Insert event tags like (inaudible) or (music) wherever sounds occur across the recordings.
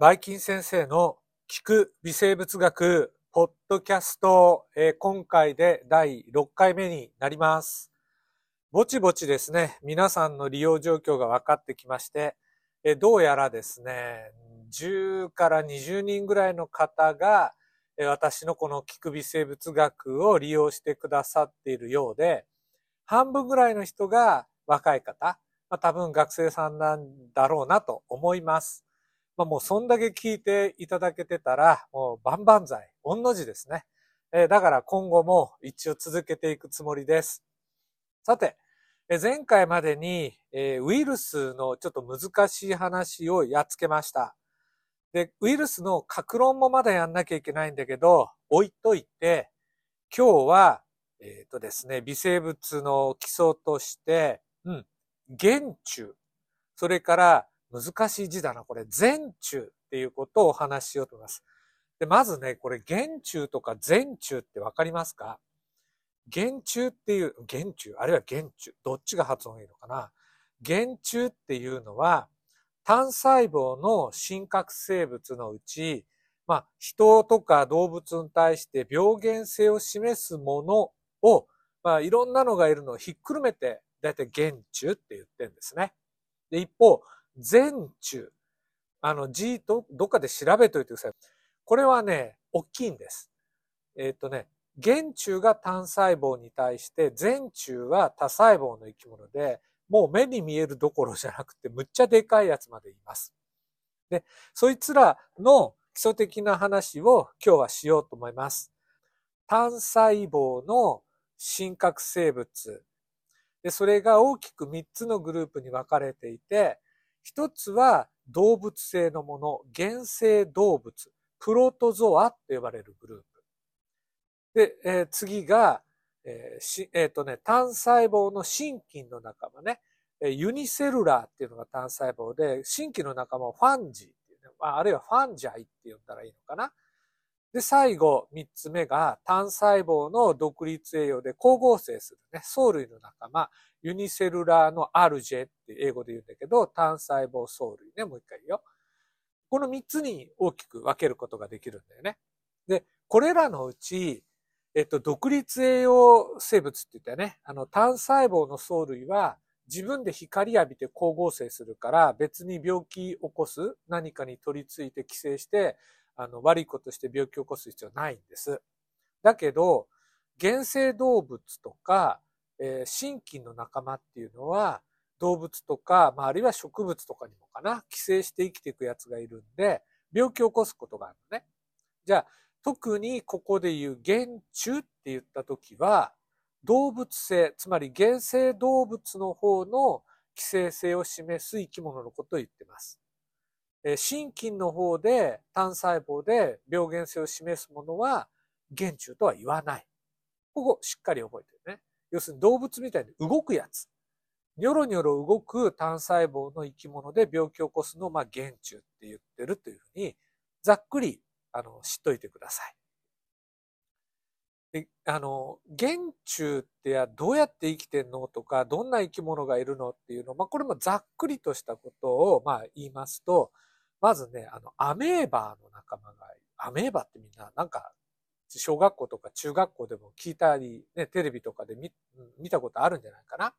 バイキン先生の聞く微生物学ポッドキャスト、えー今回で第6回目になります。ぼちぼちですね、皆さんの利用状況が分かってきまして、えーどうやらですね、10から20人ぐらいの方が、えー私のこの聞く微生物学を利用してくださっているようで、半分ぐらいの人が若い方、まあ、多分学生さんなんだろうなと思います。まあ、もうそんだけ聞いていただけてたら、もう万々歳、御の字ですね。えーだから今後も一応続けていくつもりです。さて、えー前回までに、えーウイルスのちょっと難しい話をやっつけました。で、ウイルスの格論もまだやんなきゃいけないんだけど、置いといて、今日は、えっ、とですね、微生物の基礎として、うん、原虫、それから難しい字だな、これ、全虫っていうことをお話ししようと思います。で、まずね、これ、原虫とか全虫ってわかりますか？原虫っていう、原虫、あるいは原虫、どっちが発音いいのかな？原虫っていうのは、単細胞の真核生物のうち、まあ、人とか動物に対して病原性を示すものを、まあ、いろんなのがいるのをひっくるめて、だいたい原虫って言ってるんですね。で、一方、全虫。あの、G と、どっかで調べといてください。これはね、大きいんです。えっ、とね、原虫が単細胞に対して、全虫は多細胞の生き物で、もう目に見えるどころじゃなくて、むっちゃでかいやつまでいます。で、そいつらの基礎的な話を今日はしようと思います。単細胞の真核生物。で、それが大きく3つのグループに分かれていて、一つは動物性のもの、原生動物、プロトゾアと呼ばれるグループ。で、えー次が、えーえっ、とね、単細胞の真菌の仲間ね、unicellular っていうのが単細胞で、真菌の仲間をファンジーっていうね、あ、あるいはファンジャイって呼んだらいいのかな。で、最後、三つ目が単細胞の独立栄養で光合成するね、藻類の仲間、 unicellular の algae って英語で言うんだけど、単細胞藻類ね、もう一回言うよ。この三つに大きく分けることができるんだよね。で、これらのうち、えっと、独立栄養生物って言ったよね。あの、単細胞の藻類は自分で光浴びて光合成するから別に病気起こす何かに取り付いて寄生して、あの、悪いことして病気を起こす必要ないんです。だけど、原生動物とか、えー、真菌の仲間っていうのは、動物とか、まあ、あるいは植物とかにもかな、寄生して生きていくやつがいるんで、病気を起こすことがあるのね。じゃあ、特にここで言う原虫って言ったときは、動物性、つまり原生動物の方の寄生性を示す生き物のことを言ってます。えー真菌の方で単細胞で病原性を示すものは原虫とは言わない。ここしっかり覚えてるね。要するに動物みたいに動くやつ。ニョロニョロ動く単細胞の生き物で病気を起こすのを、まあ、原虫って言ってるというふうに、ざっくり、あの、知っといてください。で、あの、原虫ってやどうやって生きてんのとか、どんな生き物がいるのっていうの、まあ、これもざっくりとしたことを、まあ、言いますと、まずね、あの、アメーバーの仲間が。アメーバってみんな、なんか、小学校とか中学校でも聞いたり、ね、テレビとかで見見たことあるんじゃないかな。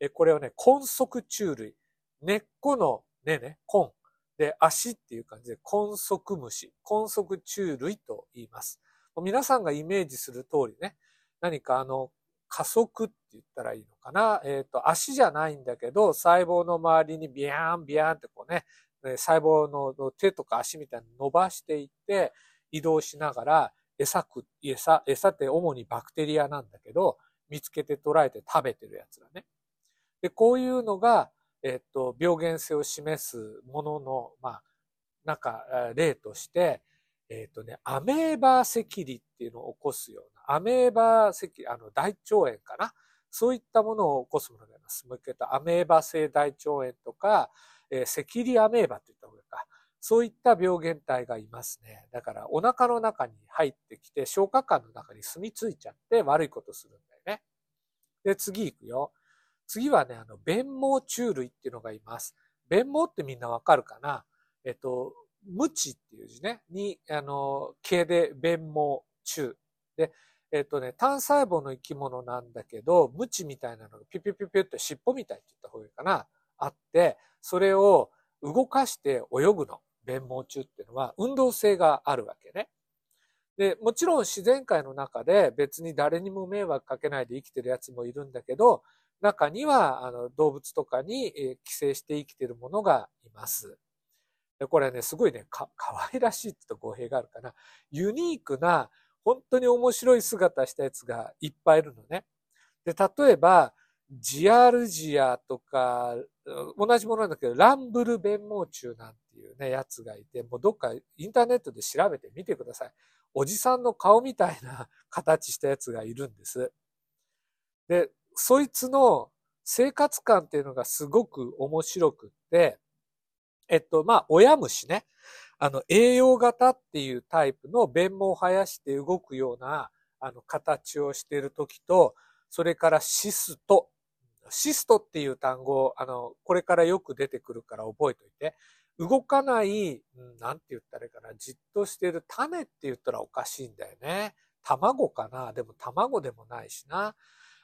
え、これはね、根足虫類。根っこの根ね、根。で、足っていう感じで、根足虫。根足虫類と言います。皆さんがイメージする通りね、何かあの、加速って言ったらいいのかな。えっ、と、足じゃないんだけど、細胞の周りにビヤーンビヤーンってこうね、細胞の手とか足みたいに伸ばしていって、移動しながら、餌食、餌、餌って主にバクテリアなんだけど、見つけて捉えて食べてるやつだね。で、こういうのが、えっと、病原性を示すものの、まあ、なんか、例として、えっとね、アメーバー赤痢っていうのを起こすような、アメーバー赤、あの、大腸炎かな？そういったものを起こすものがあります。もう一回言うと、アメーバ性大腸炎とか、えー赤痢アメーバって言った方がいいか。そういった病原体がいますね。だから、お腹の中に入ってきて、消化管の中に住み着いちゃって悪いことするんだよね。で、次行くよ。次はね、あの、弁毛虫類っていうのがいます。弁毛ってみんなわかるかな？えっと、無知っていう字ね、に、あの、毛で弁毛中。で、えっ、とね、単細胞の生き物なんだけど、無知みたいなのがピュピュピュピュって尻尾みたいって言った方がいいかな、あって、それを動かして泳ぐの。弁毛中っていうのは運動性があるわけね。で、もちろん自然界の中で別に誰にも迷惑かけないで生きてるやつもいるんだけど、中にはあの動物とかに寄生して生きてるものがいます。でこれね、すごいね、か、可愛らしいって言うと語弊があるかな。ユニークな、本当に面白い姿したやつがいっぱいいるのね。で、例えば、ジアルジアとか、同じものなんだけど、ランブル弁毛虫なんていうね、やつがいて、もうどっかインターネットで調べてみてください。おじさんの顔みたいな形したやつがいるんです。で、そいつの生活感っていうのがすごく面白くって、えっと、まあ、親虫ね。あの、栄養型っていうタイプの弁毛を生やして動くような、あの、形をしているときと、それからシスト。シストっていう単語、あの、これからよく出てくるから覚えておいて。動かない、なんて言ったらいいかな、じっとしてる種って言ったらおかしいんだよね。卵かなでも卵でもないしな。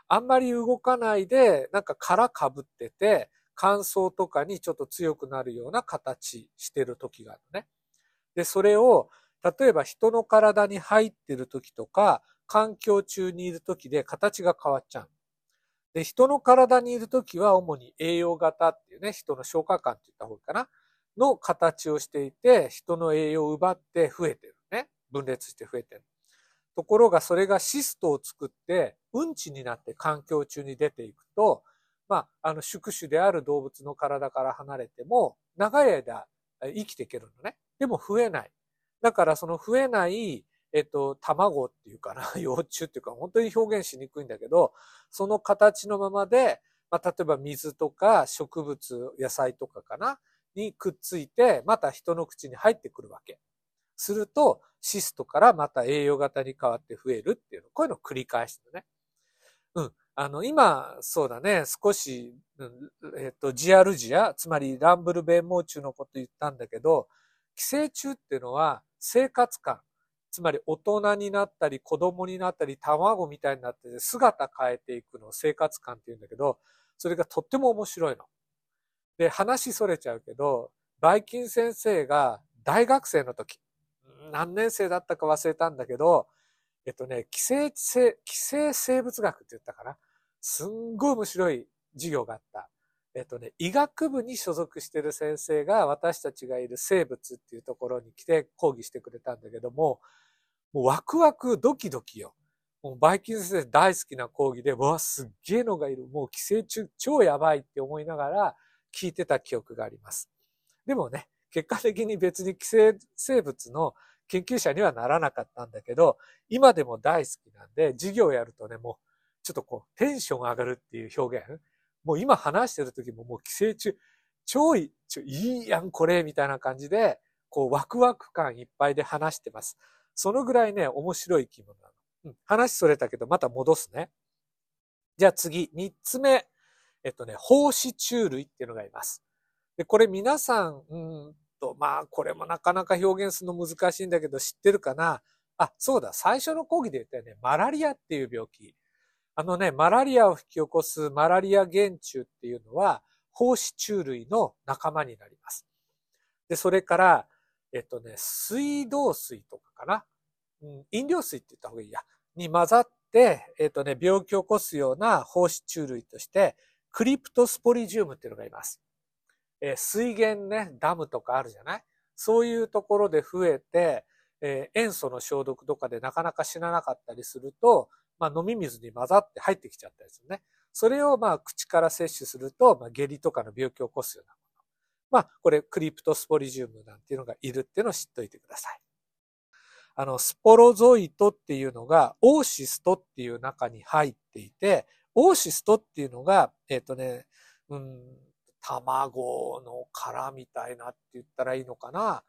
あんまり動かないで、なんか殻かぶってて、乾燥とかにちょっと強くなるような形してる時があるね。で、それを、例えば人の体に入ってる時とか、環境中にいる時で形が変わっちゃう。で、人の体にいる時は主に栄養型っていうね、人の消化管って言った方がいいかな。の形をしていて、人の栄養を奪って増えてるね。分裂して増えてる。ところがそれがシストを作って、うんちになって環境中に出ていくと、まあ、あの、宿主である動物の体から離れても、長い間生きていけるのね。でも増えない。だからその増えない、えっと、卵っていうかな、(laughs) 幼虫っていうか、本当に表現しにくいんだけど、その形のままで、まあ、例えば水とか植物、野菜とかかな、にくっついて、また人の口に入ってくるわけ。すると、シストからまた栄養型に変わって増えるっていうの、こういうのを繰り返してね。うん。あの、今、そうだね、少し、えっと、ジアルジア、つまりランブル弁毛虫のこと言ったんだけど、寄生虫っていうのは生活感、つまり大人になったり子供になったり卵みたいになって姿変えていくのを生活感って言うんだけど、それがとっても面白いの。で、話それちゃうけど、バイキン先生が大学生の時、何年生だったか忘れたんだけど、えっとね、寄生寄生生物学って言ったかな？すんごい面白い授業があった。えっとね、医学部に所属してる先生が私たちがいる生物っていうところに来て講義してくれたんだけども、もうワクワクドキドキよ。もうバイキン先生大好きな講義で、わ、すっげえのがいる。もう寄生虫超やばいって思いながら聞いてた記憶があります。でもね、結果的に別に寄生生物の研究者にはならなかったんだけど、今でも大好きなんで、授業やるとね、もう、ちょっとこう、テンション上がるっていう表現。もう今話してる時ももう寄生虫、超いい、ちょいいやんこれ、みたいな感じで、こう、ワクワク感いっぱいで話してます。そのぐらいね、面白い生き物なの。うん、話それたけど、また戻すね。じゃあ次、三つ目。えっとね、胞子虫類っていうのがいます。で、これ皆さん、うんと、まあ、これもなかなか表現するの難しいんだけど、知ってるかな？あ、そうだ、最初の講義で言ったよね、マラリアっていう病気。あのね、マラリアを引き起こすマラリア原虫っていうのは、胞子虫類の仲間になります。で、それから、えっとね、水道水とかかな。うん、飲料水って言った方がいいや。に混ざって、えっとね、病気を起こすような胞子虫類として、クリプトスポリジウムっていうのがいます。えー、水源ね、ダムとかあるじゃない？そういうところで増えて、えー、塩素の消毒とかでなかなか死ななかったりすると、まあ、飲み水に混ざって入ってきちゃったりするね。それをまあ口から摂取すると、まあ、下痢とかの病気を起こすような。まあ、これクリプトスポリジウムなんていうのがいるっていうのを知っておいてください。あの、スポロゾイトっていうのが、オーシストっていう中に入っていて、オーシストっていうのが、えっ、ー、とね、うん、卵の殻みたいなって言ったらいいのかな。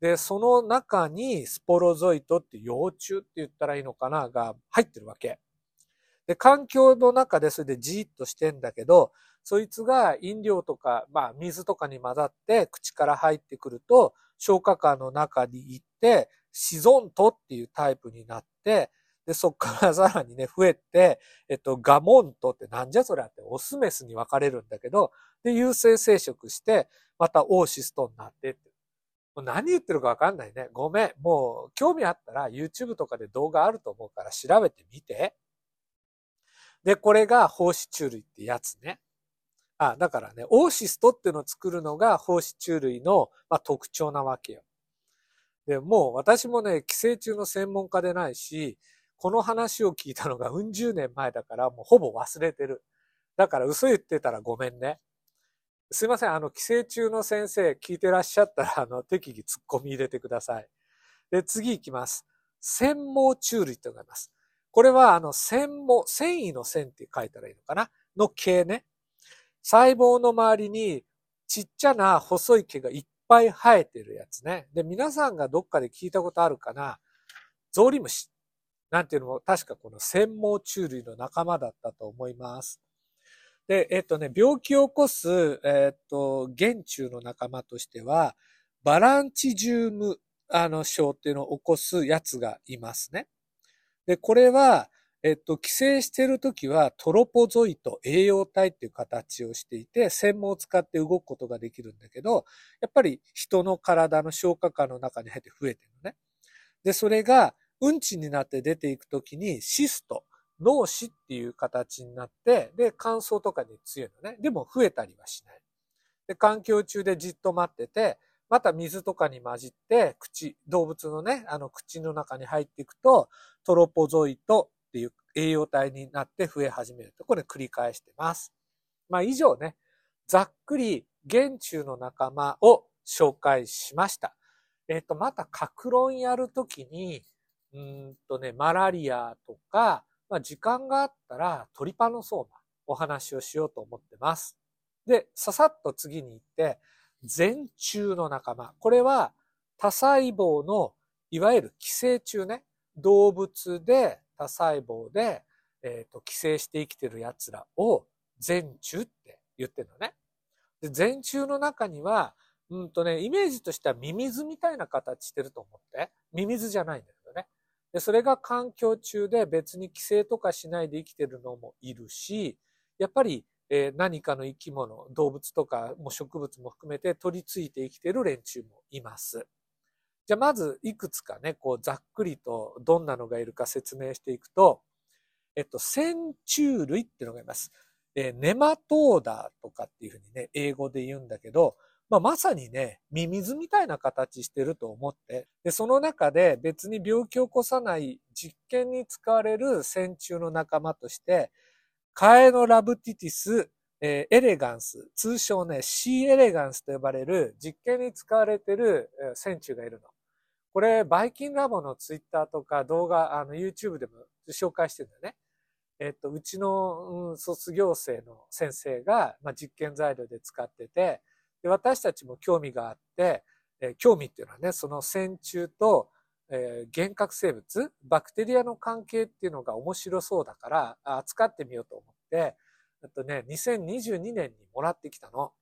で、その中にスポロゾイトって幼虫って言ったらいいのかなが入ってるわけ。で、環境の中でそれでじーっとしてんだけど、そいつが飲料とか、まあ水とかに混ざって口から入ってくると、消化管の中に行って、シゾントっていうタイプになって、で、そっから (laughs) さらにね、増えて、えっと、ガモントってなんじゃそりゃってオスメスに分かれるんだけど、で、有性生殖して、またオーシストになってって。もう何言ってるかわかんないね。ごめん。もう、興味あったら YouTube とかで動画あると思うから調べてみて。で、これが胞子虫類ってやつね。あ、だからね、オーシストっていうのを作るのが胞子虫類の、まあ、特徴なわけよ。で、もう私もね、寄生虫の専門家でないし、この話を聞いたのがうん十年前だからもうほぼ忘れてる。だから嘘言ってたらごめんね。すいません。あの、寄生虫の先生聞いてらっしゃったら、あの、適宜突っ込み入れてください。で、次行きます。繊毛虫類ってのがあります。これは、あの、繊毛、繊維の線って書いたらいいのかな？の毛ね。細胞の周りにちっちゃな細い毛がいっぱい生えてるやつね。で、皆さんがどっかで聞いたことあるかなゾウリムシ。なんていうのも確かこの繊毛虫類の仲間だったと思います。で、えっとね、病気を起こす、えっと、原虫の仲間としては、バランチジウム、あの、症っていうのを起こすやつがいますね。で、これは、えっと、寄生してるときはトロポゾイト、栄養体っていう形をしていて、専門を使って動くことができるんだけど、やっぱり人の体の消化管の中に入って増えてるのね。で、それがうんちになって出ていくときにシスト、脳死っていう形になって、で、乾燥とかに強いのね。でも増えたりはしない。で、環境中でじっと待ってて、また水とかに混じって、口、動物のね、あの口の中に入っていくと、トロポゾイト栄養体になって増え始めると。これ繰り返してます。まあ以上ね、ざっくり原虫の仲間を紹介しました。えっ、ー、と、また、格論やるときに、うんとね、マラリアとか、まあ、時間があったらトリパノソーマお話をしようと思ってます。で、ささっと次に行って、全虫の仲間。これは多細胞のいわゆる寄生虫ね。動物で多細胞で、えっ、ー、と寄生して生きてる奴らを全虫って言ってるのね。で全虫の中には、うんとね、イメージとしてはミミズみたいな形してると思って。ミミズじゃないんだよ。で、それが環境中で別に寄生とかしないで生きてるのもいるし、やっぱり、えー、何かの生き物、動物とかも植物も含めて取り付いて生きてる連中もいます。じゃあまずいくつかね、こうざっくりとどんなのがいるか説明していくと、えっと、線虫類っていうのがいます。えー、ネマトーダーとかっていうふうにね、英語で言うんだけど、まあ、まさにね、ミミズみたいな形してると思って、で、その中で別に病気を起こさない実験に使われる線虫の仲間として、カエノラブティティス、えー、エレガンス、通称ね、シーエレガンスと呼ばれる実験に使われてる線虫がいるの。これ、バイキンラボのツイッターとか動画、あの、YouTube でも紹介してるんだよね。えっと、うちの、うん、卒業生の先生が、まあ、実験材料で使ってて、で私たちも興味があって、えー、興味っていうのはね、その線虫と、えー、幻覚生物、バクテリアの関係っていうのが面白そうだから、扱ってみようと思って、あとね、2022年にもらってきたの。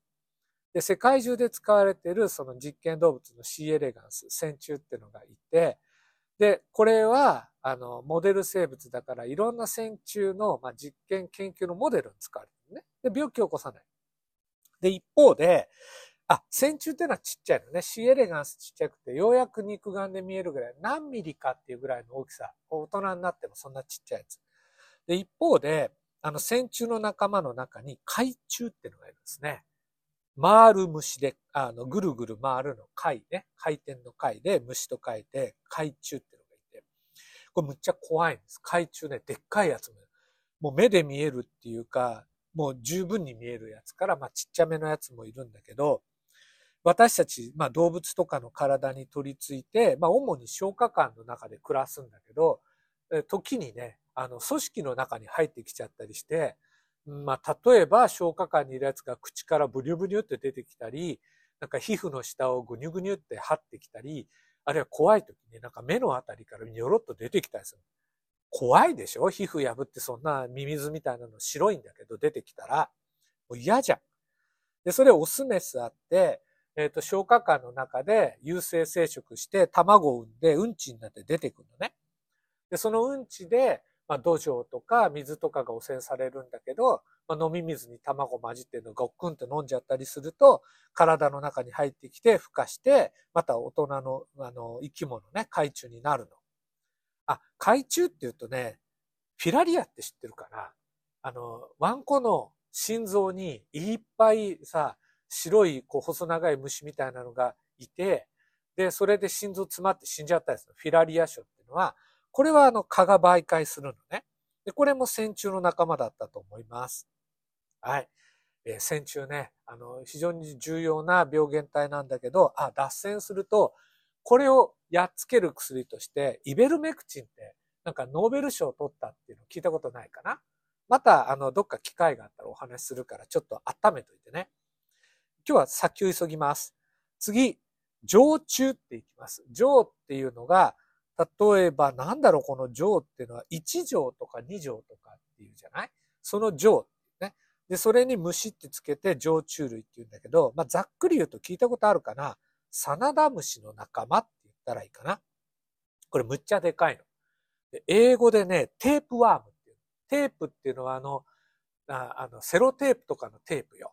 で、世界中で使われているその実験動物のシエレガンス、線虫っていうのがいて、で、これは、あの、モデル生物だから、いろんな線虫の、まあ、実験研究のモデルに使われてるね。で、病気を起こさない。で、一方で、あ、線虫っていうのはちっちゃいのね。シエレガンスちっちゃくて、ようやく肉眼で見えるぐらい、何ミリかっていうぐらいの大きさ。大人になってもそんなちっちゃいやつ。で、一方で、あの、線虫の仲間の中に海虫っていうのがいるんですね。回る虫で、あの、ぐるぐる回るの貝ね。回転の貝で虫と書いて、海虫ってのがいて。これむっちゃ怖いんです。海虫ね、でっかいやつも。もう目で見えるっていうか、もう十分に見えるやつから、まあちっちゃめのやつもいるんだけど、私たち、まあ動物とかの体に取り付いて、まあ主に消化管の中で暮らすんだけど、時にね、あの組織の中に入ってきちゃったりして、まあ例えば消化管にいるやつが口からブニュブニュって出てきたり、なんか皮膚の下をぐにゅぐにゅって張ってきたり、あるいは怖い時になんか目のあたりからニョロっと出てきたりする。怖いでしょ？皮膚破ってそんなミミズみたいなの白いんだけど出てきたら。もう嫌じゃん。で、それオスメスあって、えっ、ー、と、消化管の中で有性生殖して卵を産んでうんちになって出てくるのね。で、そのうんちで、まあ、土壌とか水とかが汚染されるんだけど、まあ、飲み水に卵混じってるのをごっくんと飲んじゃったりすると、体の中に入ってきて孵化して、また大人のあの生き物ね、海中になるの。あ、海中って言うとね、フィラリアって知ってるかな？あの、ワンコの心臓にいっぱいさ、白いこう細長い虫みたいなのがいて、で、それで心臓詰まって死んじゃったやつのフィラリア症っていうのは、これはあの蚊が媒介するのね。で、これも線虫の仲間だったと思います。はい。えー、線虫ね、あの、非常に重要な病原体なんだけど、あ、脱線すると、これをやっつける薬として、イベルメクチンって、なんかノーベル賞を取ったっていうの聞いたことないかな？また、あの、どっか機会があったらお話しするから、ちょっと温めといてね。今日は先を急ぎます。次、常駐っていきます。常っていうのが、例えば、なんだろう、この錠っていうのは、1錠とか2錠とかっていうじゃない？その錠ね。で、それに虫ってつけて常虫類って言うんだけど、まあ、ざっくり言うと聞いたことあるかなサナダムシの仲間って言ったらいいかな。これむっちゃでかいの。で英語でね、テープワームっていう。テープっていうのはあの、ああの、セロテープとかのテープよ。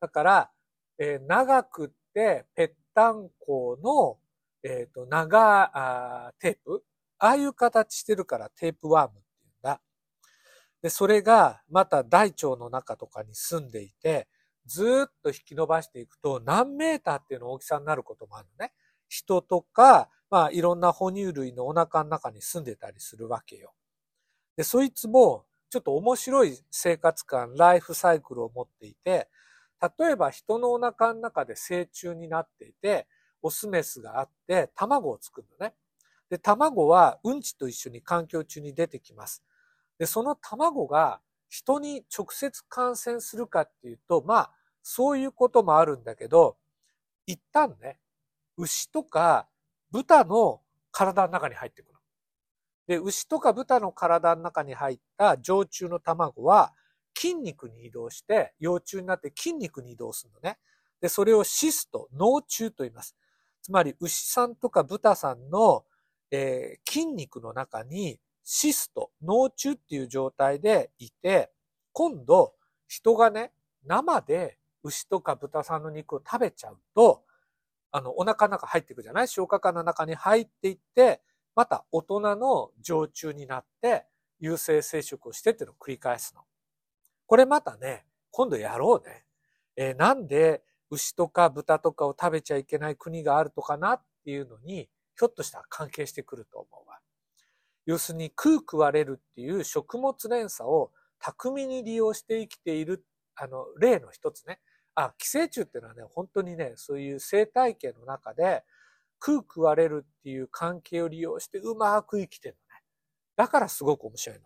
だから、えー、長くってぺったんこのえっ、ー、と、長あテープ？ああいう形してるからテープワームっていうんだ。で、それがまた大腸の中とかに住んでいて、ずっと引き伸ばしていくと何メーターっていうの大きさになることもあるのね。人とか、まあいろんな哺乳類のお腹の中に住んでたりするわけよ。で、そいつもちょっと面白い生活感、ライフサイクルを持っていて、例えば人のお腹の中で成虫になっていて、オスメスがあって卵を作るのね。で、卵はうんちと一緒に環境中に出てきます。で、その卵が人に直接感染するかっていうと、まあ、そういうこともあるんだけど、一旦ね、牛とか豚の体の中に入ってくる。で、牛とか豚の体の中に入った常虫の卵は筋肉に移動して幼虫になって筋肉に移動するのね。で、それをシスト、脳虫と言います。つまり牛さんとか豚さんの、えー、筋肉の中にシスト、脳中っていう状態でいて、今度人がね、生で牛とか豚さんの肉を食べちゃうと、あの、お腹の中入っていくじゃない？消化管の中に入っていって、また大人の常駐になって、有性生殖をしてっていうのを繰り返すの。これまたね、今度やろうね。えー、なんで牛とか豚とかを食べちゃいけない国があるとかなっていうのに、ひょっとしたら関係してくると思うわ。要するに食う食われるっていう食物連鎖を巧みに利用して生きている、あの、例の一つね。あ、寄生虫っていうのはね、本当にね、そういう生態系の中で、食う食われるっていう関係を利用してうまく生きてるのね。だからすごく面白いの。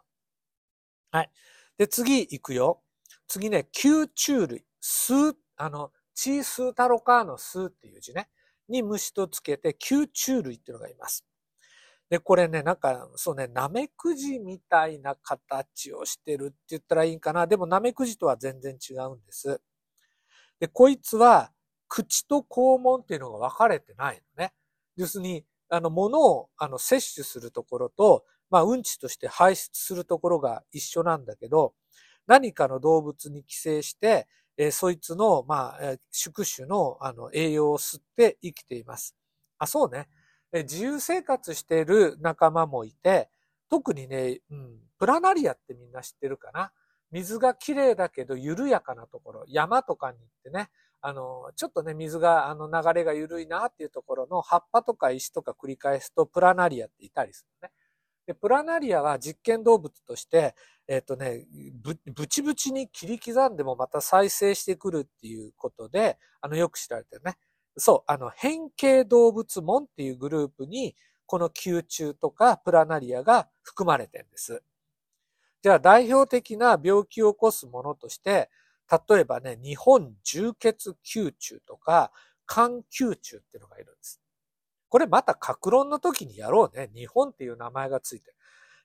はい。で、次行くよ。次ね、吸虫類。スー、あの、チースータロカーのスーっていう字ね、に虫とつけて吸虫類っていうのがいます。で、これね、なんか、そうね、ナメクジみたいな形をしてるって言ったらいいんかな。でもナメクジとは全然違うんです。で、こいつは、口と肛門っていうのが分かれてないのね。要するに、あの、物を、あの、摂取するところと、まあ、うんちとして排出するところが一緒なんだけど、何かの動物に寄生して、えー、そいつの、まあ、宿主の、あの、栄養を吸って生きています。あ、そうね。え自由生活している仲間もいて、特にね、うん、プラナリアってみんな知ってるかな？水が綺麗だけど緩やかなところ、山とかに行ってね、あの、ちょっとね、水が、あの、流れが緩いなっていうところの葉っぱとか石とか繰り返すとプラナリアっていたりするね。で、プラナリアは実験動物として、えっ、ー、とね、ぶ、ぶちぶちに切り刻んでもまた再生してくるっていうことで、あの、よく知られてるね。そう、あの、変形動物門っていうグループに、この宮中とかプラナリアが含まれてるんです。じゃあ代表的な病気を起こすものとして、例えばね、日本重血宮中とか、肝宮中っていうのがいるんです。これまた格論の時にやろうね。日本っていう名前がついて。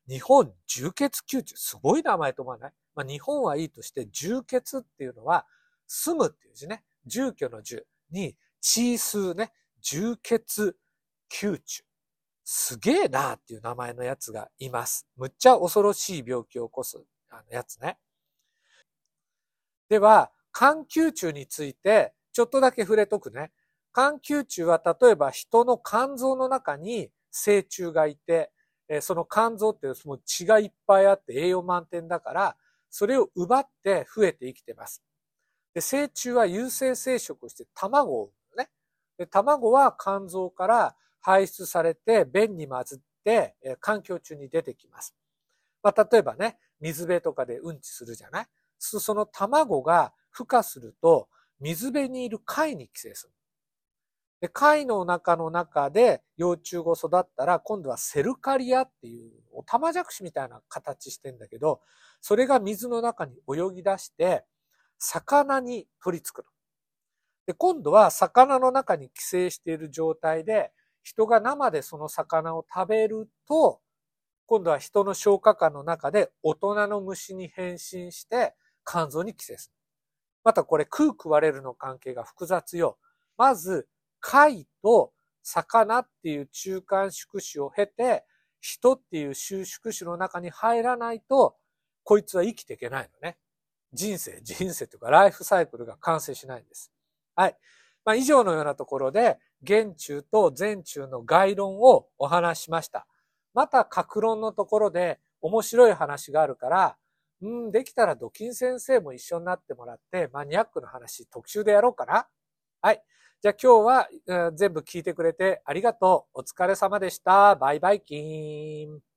日本重血宮中、すごい名前と思わない？まあ日本はいいとして、重血っていうのは、住むっていう字ね。住居の住に、地数ね。重血宮中。すげえなーっていう名前のやつがいます。むっちゃ恐ろしい病気を起こすあのやつね。では、肝宮中についてちょっとだけ触れとくね。肝宮中は例えば人の肝臓の中に成虫がいて、その肝臓ってその血がいっぱいあって栄養満点だから、それを奪って増えて生きてます。で、成虫は有性生殖して卵を産むね。で、卵は肝臓から排出されて便に混じって環境中に出てきます。まあ、例えばね、水辺とかでうんちするじゃない？その卵が孵化すると水辺にいる貝に寄生する。で、貝の中の中で幼虫が育ったら、今度はセルカリアっていう、おたまじゃくしみたいな形してんだけど、それが水の中に泳ぎ出して、魚に取り付くの。で、今度は魚の中に寄生している状態で、人が生でその魚を食べると、今度は人の消化管の中で大人の虫に変身して肝臓に寄生する。またこれ空食われるの関係が複雑よ。まず貝と魚っていう中間宿主を経て、人っていう収縮種の中に入らないと、こいつは生きていけないのね。人生、人生というかライフサイクルが完成しないんです。はい。まあ、以上のようなところで、現中と前中の概論をお話しました。また、格論のところで面白い話があるから、うん、できたらドキン先生も一緒になってもらって、マニアックな話特集でやろうかな。はい。じゃあ今日は、全部聞いてくれてありがとう。お疲れ様でした。バイバイキーン。